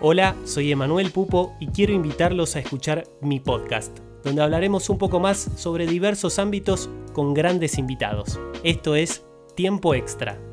Hola, soy Emanuel Pupo y quiero invitarlos a escuchar mi podcast, donde hablaremos un poco más sobre diversos ámbitos con grandes invitados. Esto es Tiempo Extra.